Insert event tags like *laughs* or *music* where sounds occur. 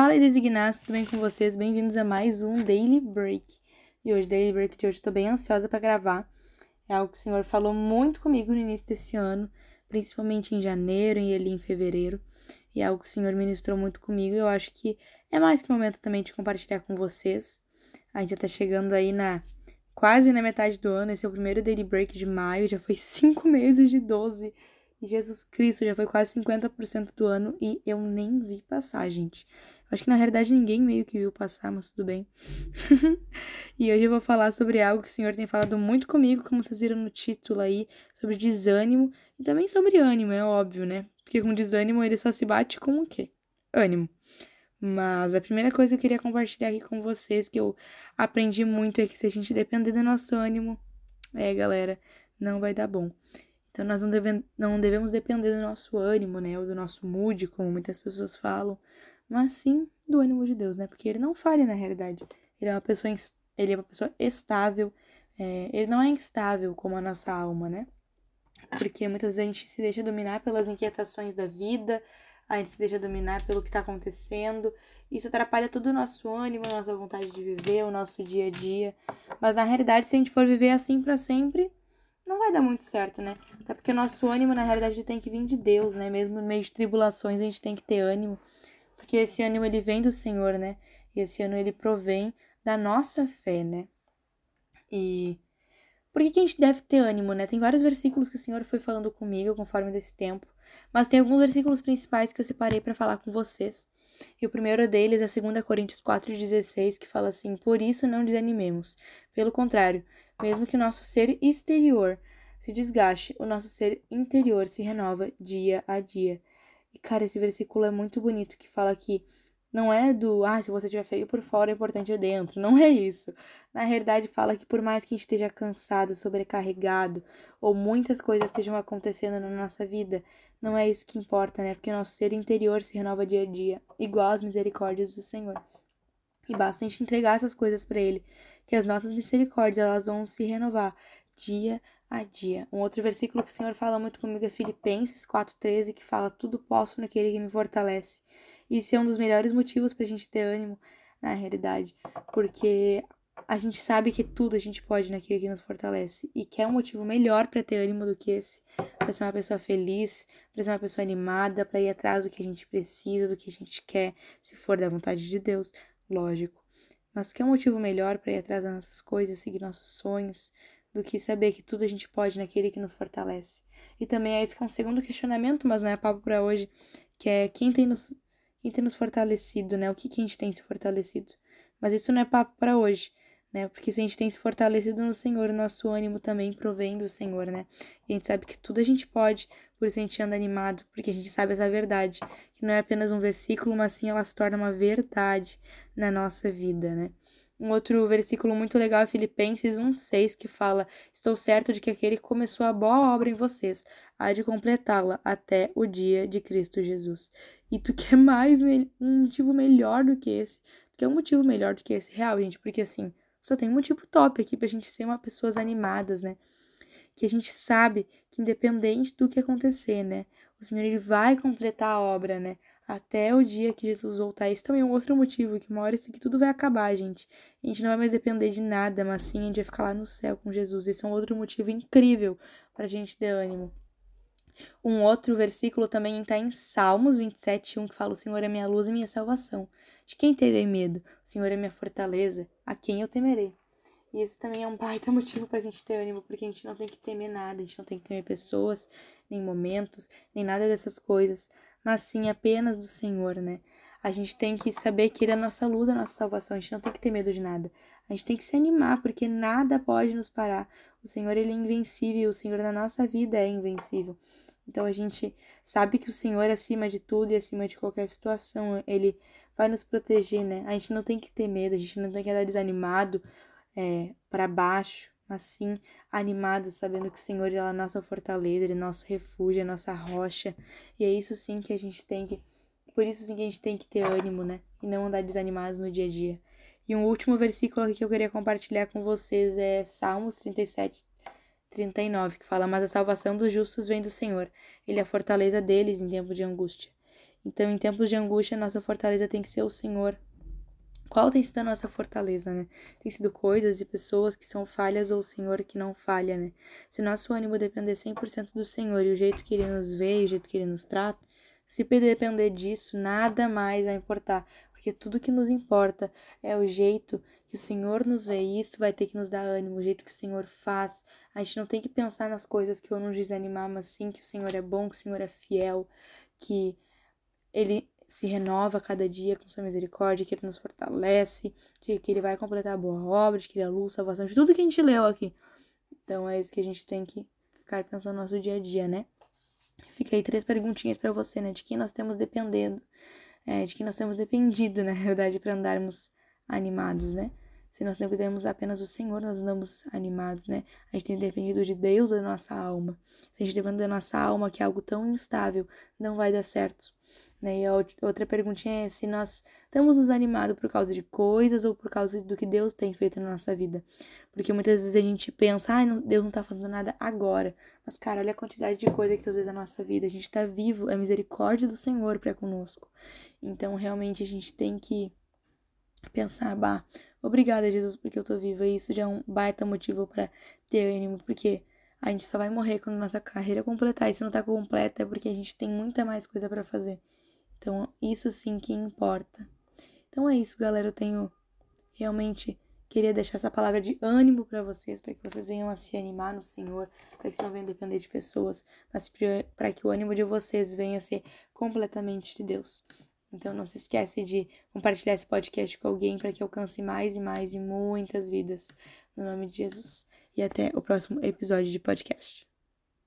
Fala aí, designados, tudo bem com vocês? Bem-vindos a mais um Daily Break. E hoje, Daily Break de hoje, eu tô bem ansiosa para gravar. É algo que o Senhor falou muito comigo no início desse ano, principalmente em janeiro e ali em fevereiro. E é algo que o Senhor ministrou muito comigo e eu acho que é mais que momento também de compartilhar com vocês. A gente já tá chegando aí na quase na metade do ano, esse é o primeiro Daily Break de maio, já foi *laughs* cinco meses de 12. E Jesus Cristo já foi quase 50% do ano e eu nem vi passar, gente. Acho que na realidade ninguém meio que viu passar, mas tudo bem. *laughs* e hoje eu vou falar sobre algo que o Senhor tem falado muito comigo, como vocês viram no título aí, sobre desânimo e também sobre ânimo, é óbvio, né? Porque com desânimo ele só se bate com o quê? Ânimo. Mas a primeira coisa que eu queria compartilhar aqui com vocês, que eu aprendi muito, é que se a gente depender do nosso ânimo, é, galera, não vai dar bom. Então nós não, deve, não devemos depender do nosso ânimo, né? Ou do nosso mood, como muitas pessoas falam mas sim do ânimo de Deus, né? Porque ele não falha na realidade. Ele é uma pessoa, ele é uma pessoa estável. É, ele não é instável como a nossa alma, né? Porque muitas vezes a gente se deixa dominar pelas inquietações da vida, a gente se deixa dominar pelo que está acontecendo. Isso atrapalha todo o nosso ânimo, a nossa vontade de viver, o nosso dia a dia. Mas na realidade, se a gente for viver assim para sempre, não vai dar muito certo, né? Até porque o nosso ânimo, na realidade, tem que vir de Deus, né? Mesmo no meio de tribulações, a gente tem que ter ânimo porque esse ânimo ele vem do Senhor, né? E esse ânimo ele provém da nossa fé, né? E por que, que a gente deve ter ânimo, né? Tem vários versículos que o Senhor foi falando comigo conforme desse tempo, mas tem alguns versículos principais que eu separei para falar com vocês. E o primeiro deles é 2 Coríntios 4,16, que fala assim: Por isso não desanimemos. Pelo contrário, mesmo que nosso ser exterior se desgaste, o nosso ser interior se renova dia a dia. E, cara, esse versículo é muito bonito, que fala que não é do, ah, se você tiver feio por fora, o importante é dentro. Não é isso. Na realidade, fala que por mais que a gente esteja cansado, sobrecarregado, ou muitas coisas estejam acontecendo na nossa vida, não é isso que importa, né? Porque o nosso ser interior se renova dia a dia, igual as misericórdias do Senhor. E basta a gente entregar essas coisas para Ele, que as nossas misericórdias elas vão se renovar dia a dia. Um outro versículo que o Senhor fala muito comigo é Filipenses 4,13, que fala: Tudo posso naquele que me fortalece. Isso é um dos melhores motivos para a gente ter ânimo na realidade, porque a gente sabe que tudo a gente pode naquele que nos fortalece. E que é um motivo melhor para ter ânimo do que esse. Para ser uma pessoa feliz, para ser uma pessoa animada, para ir atrás do que a gente precisa, do que a gente quer, se for da vontade de Deus, lógico. Mas que é um motivo melhor para ir atrás das nossas coisas, seguir nossos sonhos, do que saber que tudo a gente pode naquele que nos fortalece. E também aí fica um segundo questionamento, mas não é papo para hoje, que é quem tem nos quem tem nos fortalecido, né? O que, que a gente tem se fortalecido. Mas isso não é papo para hoje, né? Porque se a gente tem se fortalecido no Senhor, nosso ânimo também provém do Senhor, né? E a gente sabe que tudo a gente pode, por isso a gente anda animado, porque a gente sabe essa verdade, que não é apenas um versículo, mas sim ela se torna uma verdade na nossa vida, né? Um outro versículo muito legal é Filipenses 1,6, que fala: Estou certo de que aquele que começou a boa obra em vocês há de completá-la até o dia de Cristo Jesus. E tu *laughs* quer mais um motivo melhor do que esse? Tu quer um motivo melhor do que esse? Real, gente, porque assim, só tem um motivo top aqui pra gente ser uma pessoas animadas, né? Que a gente sabe que independente do que acontecer, né? O Senhor ele vai completar a obra, né? até o dia que Jesus voltar. Esse também é um outro motivo, que uma hora isso aqui tudo vai acabar, gente. A gente não vai mais depender de nada, mas sim a gente vai ficar lá no céu com Jesus. Esse é um outro motivo incrível para a gente ter ânimo. Um outro versículo também está em Salmos 27, 1, que fala: O Senhor é minha luz e minha salvação. De quem terei medo? O Senhor é minha fortaleza. A quem eu temerei? E esse também é um baita *laughs* motivo para a gente ter ânimo, porque a gente não tem que temer nada, a gente não tem que temer pessoas, nem momentos, nem nada dessas coisas mas sim apenas do Senhor, né? A gente tem que saber que Ele é a nossa luz, a nossa salvação. A gente não tem que ter medo de nada. A gente tem que se animar, porque nada pode nos parar. O Senhor, Ele é invencível. O Senhor da nossa vida é invencível. Então a gente sabe que o Senhor, acima de tudo e acima de qualquer situação, Ele vai nos proteger, né? A gente não tem que ter medo, a gente não tem que andar desanimado, é, para baixo mas sim animados, sabendo que o Senhor é a nossa fortaleza, Ele é nosso refúgio, é nossa rocha. E é isso sim que a gente tem que. Por isso sim que a gente tem que ter ânimo, né? E não andar desanimados no dia a dia. E um último versículo aqui que eu queria compartilhar com vocês é Salmos 37, 39, que fala: Mas a salvação dos justos vem do Senhor, Ele é a fortaleza deles em tempo de angústia. Então, em tempos de angústia, nossa fortaleza tem que ser o Senhor. Qual tem sido a nossa fortaleza, né? Tem sido coisas e pessoas que são falhas ou o Senhor que não falha, né? Se nosso ânimo depender 100% do Senhor e o jeito que Ele nos vê e o jeito que Ele nos trata, se depender disso, nada mais vai importar, porque tudo que nos importa é o jeito que o Senhor nos vê, e isso vai ter que nos dar ânimo, o jeito que o Senhor faz. A gente não tem que pensar nas coisas que vão nos desanimar, mas sim que o Senhor é bom, que o Senhor é fiel, que Ele se renova cada dia com sua misericórdia, que Ele nos fortalece, de que Ele vai completar a boa obra, de que Ele é a luz, salvação, de tudo que a gente leu aqui. Então é isso que a gente tem que ficar pensando no nosso dia a dia, né? Fica aí três perguntinhas para você, né? De quem nós temos dependendo, é, de quem nós temos dependido, *laughs* na verdade, para andarmos animados, né? Se nós dependemos apenas do Senhor, nós andamos animados, né? A gente tem dependido de Deus da nossa alma. Se a gente depende da nossa alma, que é algo tão instável, não vai dar certo. Né? E a outra perguntinha é se nós estamos nos animados por causa de coisas ou por causa do que Deus tem feito na nossa vida. Porque muitas vezes a gente pensa, ah, Deus não tá fazendo nada agora. Mas, cara, olha a quantidade de coisa que Deus fez na nossa vida. A gente tá vivo, é a misericórdia do Senhor para conosco. Então, realmente, a gente tem que pensar, bah, obrigada, Jesus, porque eu tô viva. E isso já é um baita motivo para ter ânimo, porque a gente só vai morrer quando nossa carreira completar. E se não tá completa, é porque a gente tem muita mais coisa para fazer. Então, isso sim que importa. Então é isso, galera. Eu tenho realmente queria deixar essa palavra de ânimo para vocês, para que vocês venham a se animar no Senhor, para que não venham depender de pessoas, mas para que o ânimo de vocês venha a ser completamente de Deus. Então não se esquece de compartilhar esse podcast com alguém para que alcance mais e mais e muitas vidas. No nome de Jesus. E até o próximo episódio de podcast.